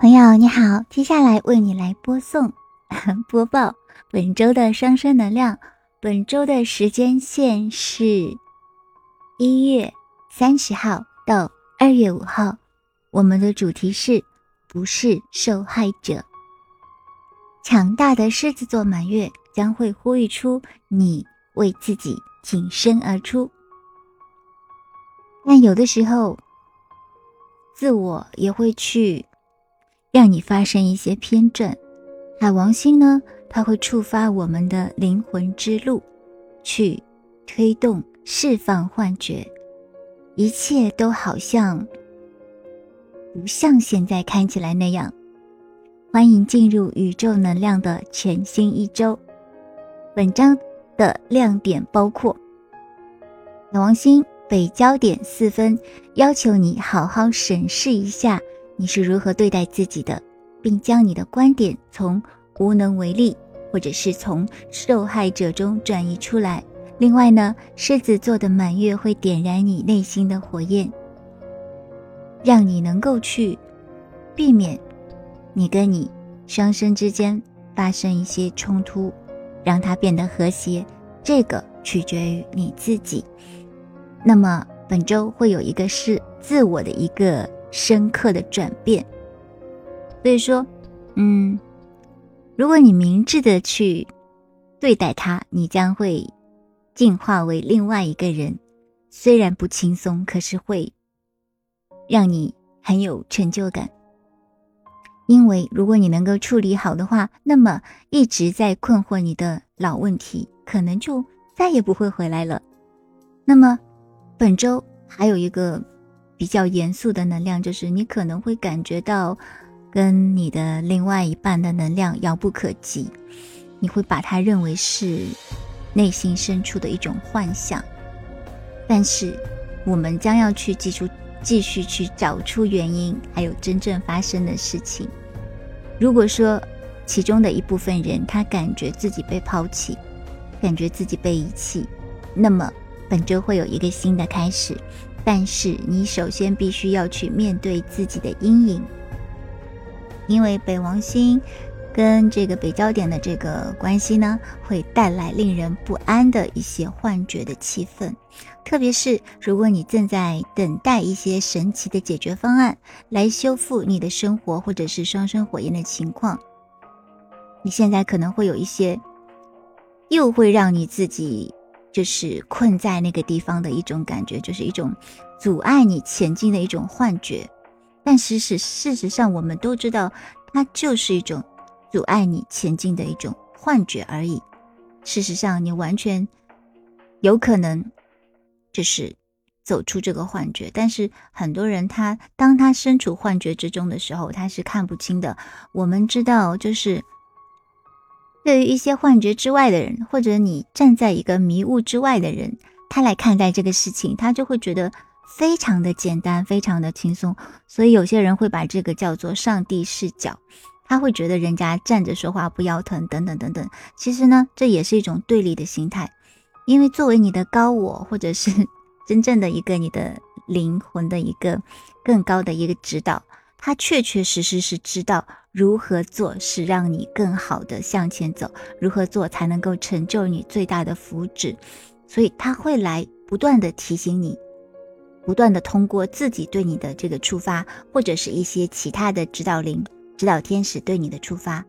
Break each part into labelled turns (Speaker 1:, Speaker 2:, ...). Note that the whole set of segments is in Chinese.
Speaker 1: 朋友你好，接下来为你来播送 播报本周的双生能量。本周的时间线是一月三十号到二月五号。我们的主题是不是受害者。强大的狮子座满月将会呼吁出你为自己挺身而出，但有的时候，自我也会去。让你发生一些偏转，海王星呢，它会触发我们的灵魂之路，去推动释放幻觉，一切都好像不像现在看起来那样。欢迎进入宇宙能量的全新一周。本章的亮点包括：海王星北焦点四分，要求你好好审视一下。你是如何对待自己的，并将你的观点从无能为力，或者是从受害者中转移出来。另外呢，狮子座的满月会点燃你内心的火焰，让你能够去避免你跟你双生之间发生一些冲突，让它变得和谐。这个取决于你自己。那么本周会有一个是自我的一个。深刻的转变，所以说，嗯，如果你明智的去对待他，你将会进化为另外一个人。虽然不轻松，可是会让你很有成就感。因为如果你能够处理好的话，那么一直在困惑你的老问题，可能就再也不会回来了。那么本周还有一个。比较严肃的能量，就是你可能会感觉到跟你的另外一半的能量遥不可及，你会把它认为是内心深处的一种幻想。但是我们将要去记住，继续去找出原因，还有真正发生的事情。如果说其中的一部分人他感觉自己被抛弃，感觉自己被遗弃，那么本周会有一个新的开始。但是你首先必须要去面对自己的阴影，因为北王星跟这个北焦点的这个关系呢，会带来令人不安的一些幻觉的气氛。特别是如果你正在等待一些神奇的解决方案来修复你的生活或者是双生火焰的情况，你现在可能会有一些又会让你自己。就是困在那个地方的一种感觉，就是一种阻碍你前进的一种幻觉。但事实事实上，我们都知道，它就是一种阻碍你前进的一种幻觉而已。事实上，你完全有可能就是走出这个幻觉。但是很多人他当他身处幻觉之中的时候，他是看不清的。我们知道，就是。对于一些幻觉之外的人，或者你站在一个迷雾之外的人，他来看待这个事情，他就会觉得非常的简单，非常的轻松。所以有些人会把这个叫做上帝视角，他会觉得人家站着说话不腰疼，等等等等。其实呢，这也是一种对立的心态，因为作为你的高我，或者是 真正的一个你的灵魂的一个更高的一个指导。他确确实实是知道如何做是让你更好的向前走，如何做才能够成就你最大的福祉，所以他会来不断的提醒你，不断的通过自己对你的这个触发，或者是一些其他的指导灵、指导天使对你的触发。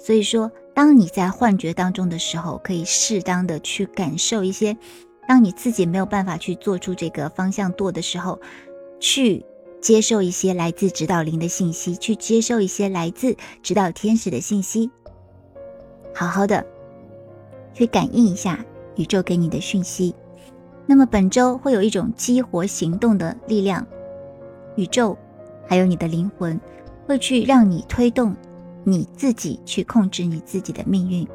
Speaker 1: 所以说，当你在幻觉当中的时候，可以适当的去感受一些，当你自己没有办法去做出这个方向舵的时候，去。接受一些来自指导灵的信息，去接受一些来自指导天使的信息，好好的去感应一下宇宙给你的讯息。那么本周会有一种激活行动的力量，宇宙还有你的灵魂会去让你推动你自己去控制你自己的命运。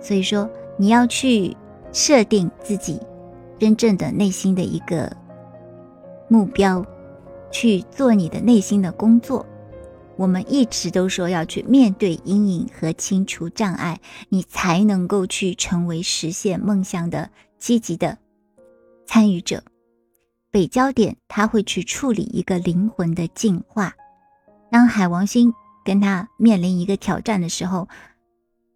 Speaker 1: 所以说，你要去设定自己真正的内心的一个目标。去做你的内心的工作。我们一直都说要去面对阴影和清除障碍，你才能够去成为实现梦想的积极的参与者。北焦点它会去处理一个灵魂的进化。当海王星跟他面临一个挑战的时候，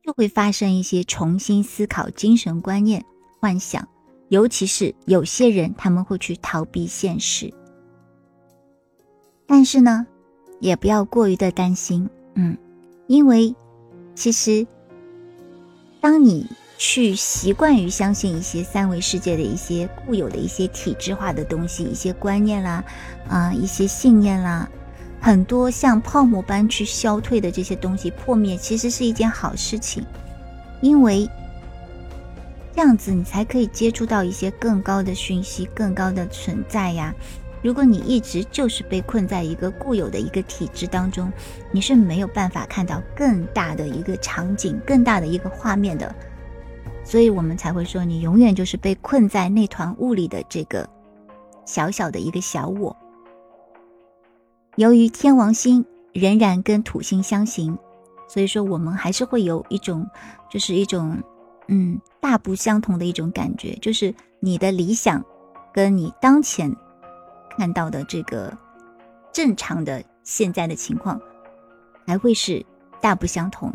Speaker 1: 就会发生一些重新思考精神观念、幻想，尤其是有些人他们会去逃避现实。但是呢，也不要过于的担心，嗯，因为其实当你。去习惯于相信一些三维世界的一些固有的一些体制化的东西，一些观念啦，啊，一些信念啦，很多像泡沫般去消退的这些东西破灭，其实是一件好事情，因为这样子你才可以接触到一些更高的讯息、更高的存在呀。如果你一直就是被困在一个固有的一个体制当中，你是没有办法看到更大的一个场景、更大的一个画面的。所以我们才会说，你永远就是被困在那团雾里的这个小小的一个小我。由于天王星仍然跟土星相刑，所以说我们还是会有一种，就是一种，嗯，大不相同的一种感觉，就是你的理想跟你当前看到的这个正常的现在的情况，还会是大不相同。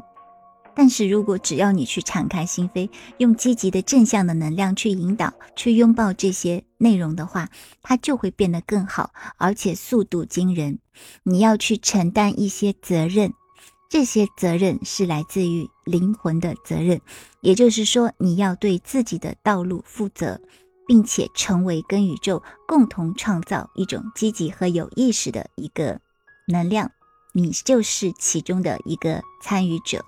Speaker 1: 但是如果只要你去敞开心扉，用积极的正向的能量去引导、去拥抱这些内容的话，它就会变得更好，而且速度惊人。你要去承担一些责任，这些责任是来自于灵魂的责任，也就是说，你要对自己的道路负责，并且成为跟宇宙共同创造一种积极和有意识的一个能量，你就是其中的一个参与者。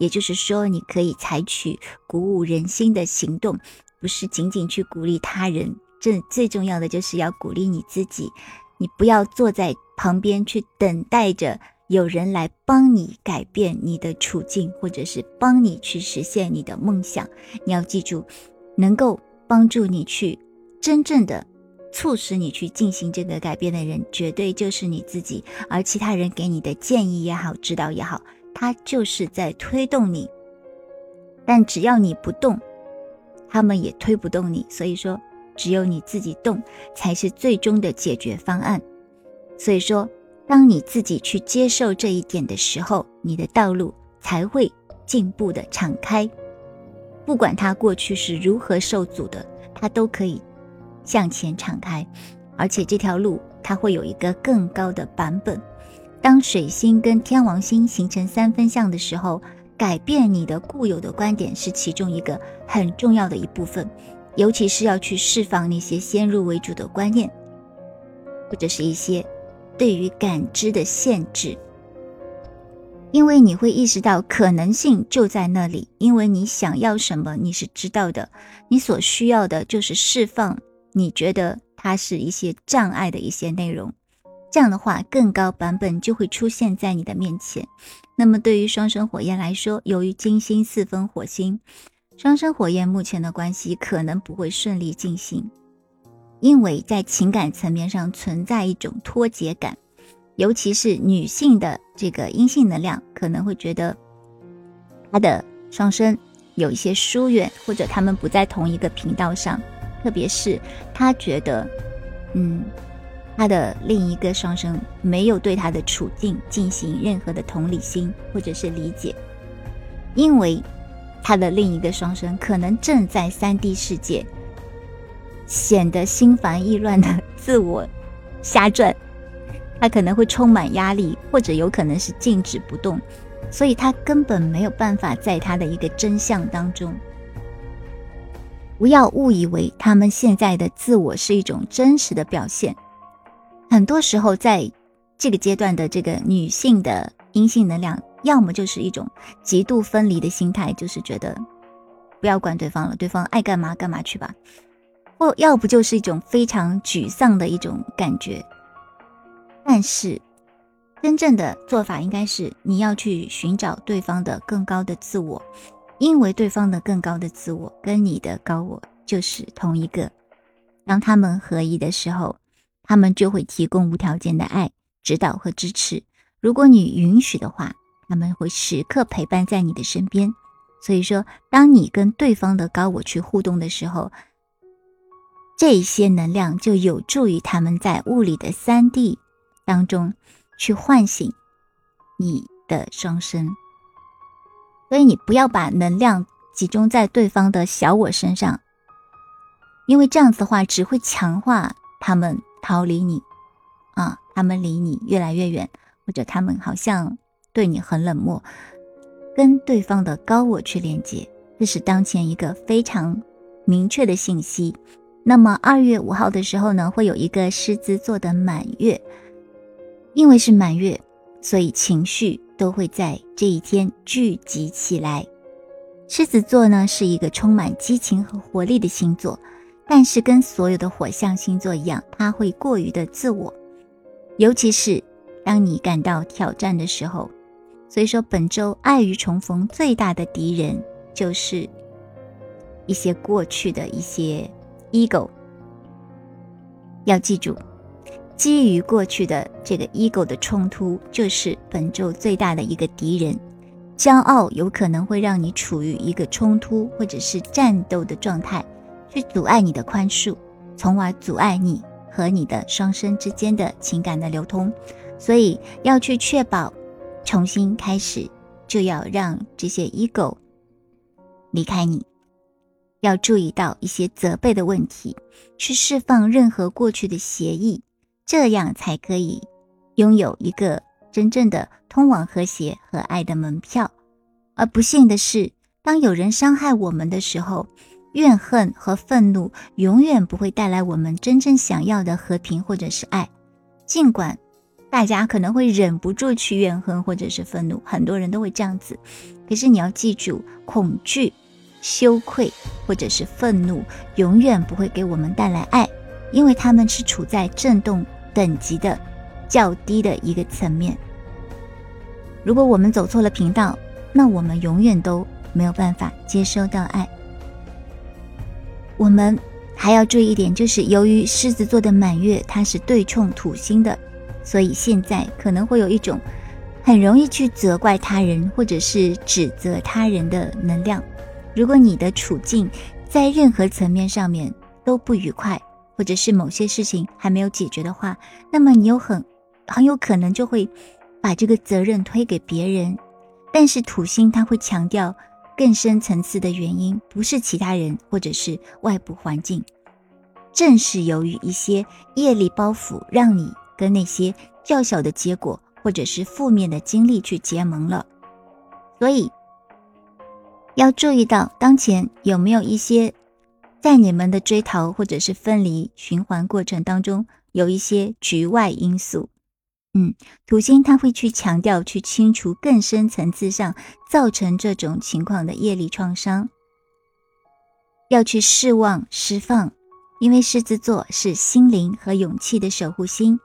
Speaker 1: 也就是说，你可以采取鼓舞人心的行动，不是仅仅去鼓励他人，这最重要的就是要鼓励你自己。你不要坐在旁边去等待着有人来帮你改变你的处境，或者是帮你去实现你的梦想。你要记住，能够帮助你去真正的促使你去进行这个改变的人，绝对就是你自己。而其他人给你的建议也好，指导也好。他就是在推动你，但只要你不动，他们也推不动你。所以说，只有你自己动，才是最终的解决方案。所以说，当你自己去接受这一点的时候，你的道路才会进步的敞开。不管他过去是如何受阻的，他都可以向前敞开，而且这条路它会有一个更高的版本。当水星跟天王星形成三分相的时候，改变你的固有的观点是其中一个很重要的一部分，尤其是要去释放那些先入为主的观念，或者是一些对于感知的限制，因为你会意识到可能性就在那里，因为你想要什么你是知道的，你所需要的就是释放你觉得它是一些障碍的一些内容。这样的话，更高版本就会出现在你的面前。那么，对于双生火焰来说，由于金星四分火星，双生火焰目前的关系可能不会顺利进行，因为在情感层面上存在一种脱节感，尤其是女性的这个阴性能量可能会觉得她的双生有一些疏远，或者他们不在同一个频道上，特别是她觉得，嗯。他的另一个双生没有对他的处境进行任何的同理心或者是理解，因为他的另一个双生可能正在三 D 世界显得心烦意乱的自我瞎转，他可能会充满压力，或者有可能是静止不动，所以他根本没有办法在他的一个真相当中。不要误以为他们现在的自我是一种真实的表现。很多时候，在这个阶段的这个女性的阴性能量，要么就是一种极度分离的心态，就是觉得不要管对方了，对方爱干嘛干嘛去吧；或要不就是一种非常沮丧的一种感觉。但是，真正的做法应该是你要去寻找对方的更高的自我，因为对方的更高的自我跟你的高我就是同一个。当他们合一的时候。他们就会提供无条件的爱、指导和支持。如果你允许的话，他们会时刻陪伴在你的身边。所以说，当你跟对方的高我去互动的时候，这些能量就有助于他们在物理的三 D 当中去唤醒你的双生。所以你不要把能量集中在对方的小我身上，因为这样子的话只会强化他们逃离你，啊，他们离你越来越远，或者他们好像对你很冷漠，跟对方的高我去连接，这是当前一个非常明确的信息。那么二月五号的时候呢，会有一个狮子座的满月，因为是满月，所以情绪都会在这一天聚集起来。狮子座呢是一个充满激情和活力的星座，但是跟所有的火象星座一样，它会过于的自我，尤其是当你感到挑战的时候。所以说，本周爱与重逢最大的敌人就是一些过去的一些。ego，要记住，基于过去的这个 ego 的冲突，就是本周最大的一个敌人。骄傲有可能会让你处于一个冲突或者是战斗的状态，去阻碍你的宽恕，从而阻碍你和你的双生之间的情感的流通。所以要去确保重新开始，就要让这些 ego 离开你。要注意到一些责备的问题，去释放任何过去的协议，这样才可以拥有一个真正的通往和谐和爱的门票。而不幸的是，当有人伤害我们的时候，怨恨和愤怒永远不会带来我们真正想要的和平或者是爱。尽管大家可能会忍不住去怨恨或者是愤怒，很多人都会这样子，可是你要记住，恐惧。羞愧或者是愤怒，永远不会给我们带来爱，因为他们是处在震动等级的较低的一个层面。如果我们走错了频道，那我们永远都没有办法接收到爱。我们还要注意一点，就是由于狮子座的满月它是对冲土星的，所以现在可能会有一种很容易去责怪他人或者是指责他人的能量。如果你的处境在任何层面上面都不愉快，或者是某些事情还没有解决的话，那么你有很很有可能就会把这个责任推给别人。但是土星它会强调更深层次的原因，不是其他人或者是外部环境，正是由于一些业力包袱，让你跟那些较小的结果或者是负面的经历去结盟了，所以。要注意到当前有没有一些在你们的追逃或者是分离循环过程当中有一些局外因素。嗯，土星它会去强调去清除更深层次上造成这种情况的业力创伤，要去释望释放，因为狮子座是心灵和勇气的守护星，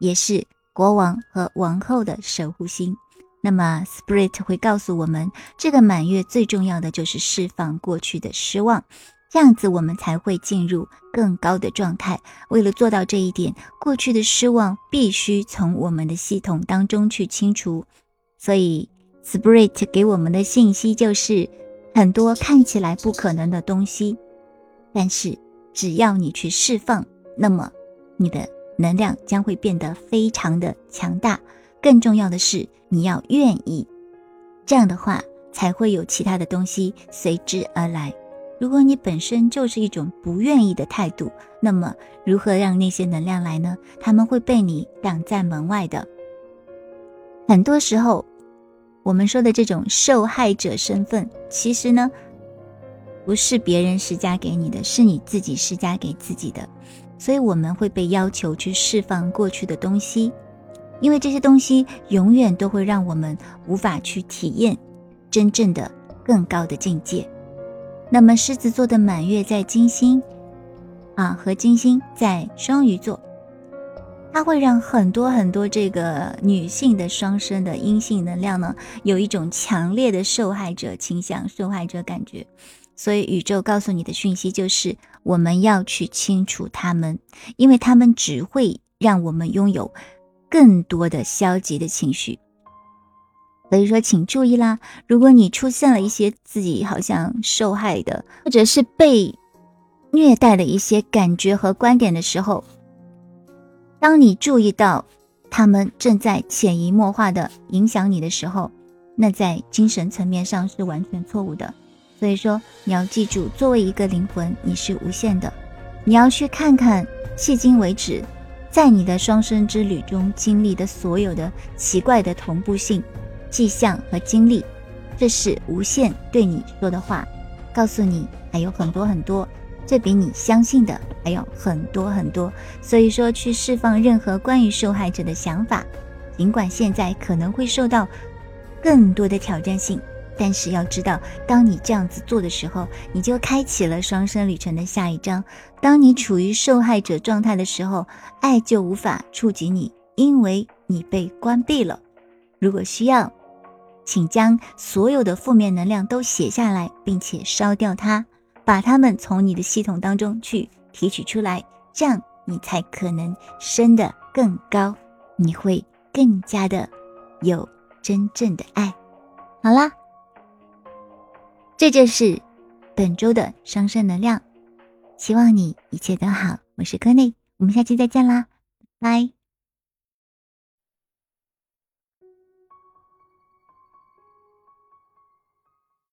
Speaker 1: 也是国王和王后的守护星。那么，Spirit 会告诉我们，这个满月最重要的就是释放过去的失望，这样子我们才会进入更高的状态。为了做到这一点，过去的失望必须从我们的系统当中去清除。所以，Spirit 给我们的信息就是，很多看起来不可能的东西，但是只要你去释放，那么你的能量将会变得非常的强大。更重要的是，你要愿意，这样的话才会有其他的东西随之而来。如果你本身就是一种不愿意的态度，那么如何让那些能量来呢？他们会被你挡在门外的。很多时候，我们说的这种受害者身份，其实呢，不是别人施加给你的，是你自己施加给自己的。所以我们会被要求去释放过去的东西。因为这些东西永远都会让我们无法去体验真正的更高的境界。那么狮子座的满月在金星啊，和金星在双鱼座，它会让很多很多这个女性的双生的阴性能量呢，有一种强烈的受害者倾向、受害者感觉。所以宇宙告诉你的讯息就是，我们要去清除他们，因为他们只会让我们拥有。更多的消极的情绪，所以说，请注意啦！如果你出现了一些自己好像受害的，或者是被虐待的一些感觉和观点的时候，当你注意到他们正在潜移默化的影响你的时候，那在精神层面上是完全错误的。所以说，你要记住，作为一个灵魂，你是无限的。你要去看看，迄今为止，在你的双生之旅中经历的所有的奇怪的同步性迹象和经历，这是无限对你说的话，告诉你还有很多很多，这比你相信的还有很多很多。所以说，去释放任何关于受害者的想法，尽管现在可能会受到更多的挑战性。但是要知道，当你这样子做的时候，你就开启了双生旅程的下一章。当你处于受害者状态的时候，爱就无法触及你，因为你被关闭了。如果需要，请将所有的负面能量都写下来，并且烧掉它，把它们从你的系统当中去提取出来，这样你才可能升得更高，你会更加的有真正的爱。好啦。这就是本周的双生能量，希望你一切都好。我是柯内，我们下期再见啦，拜。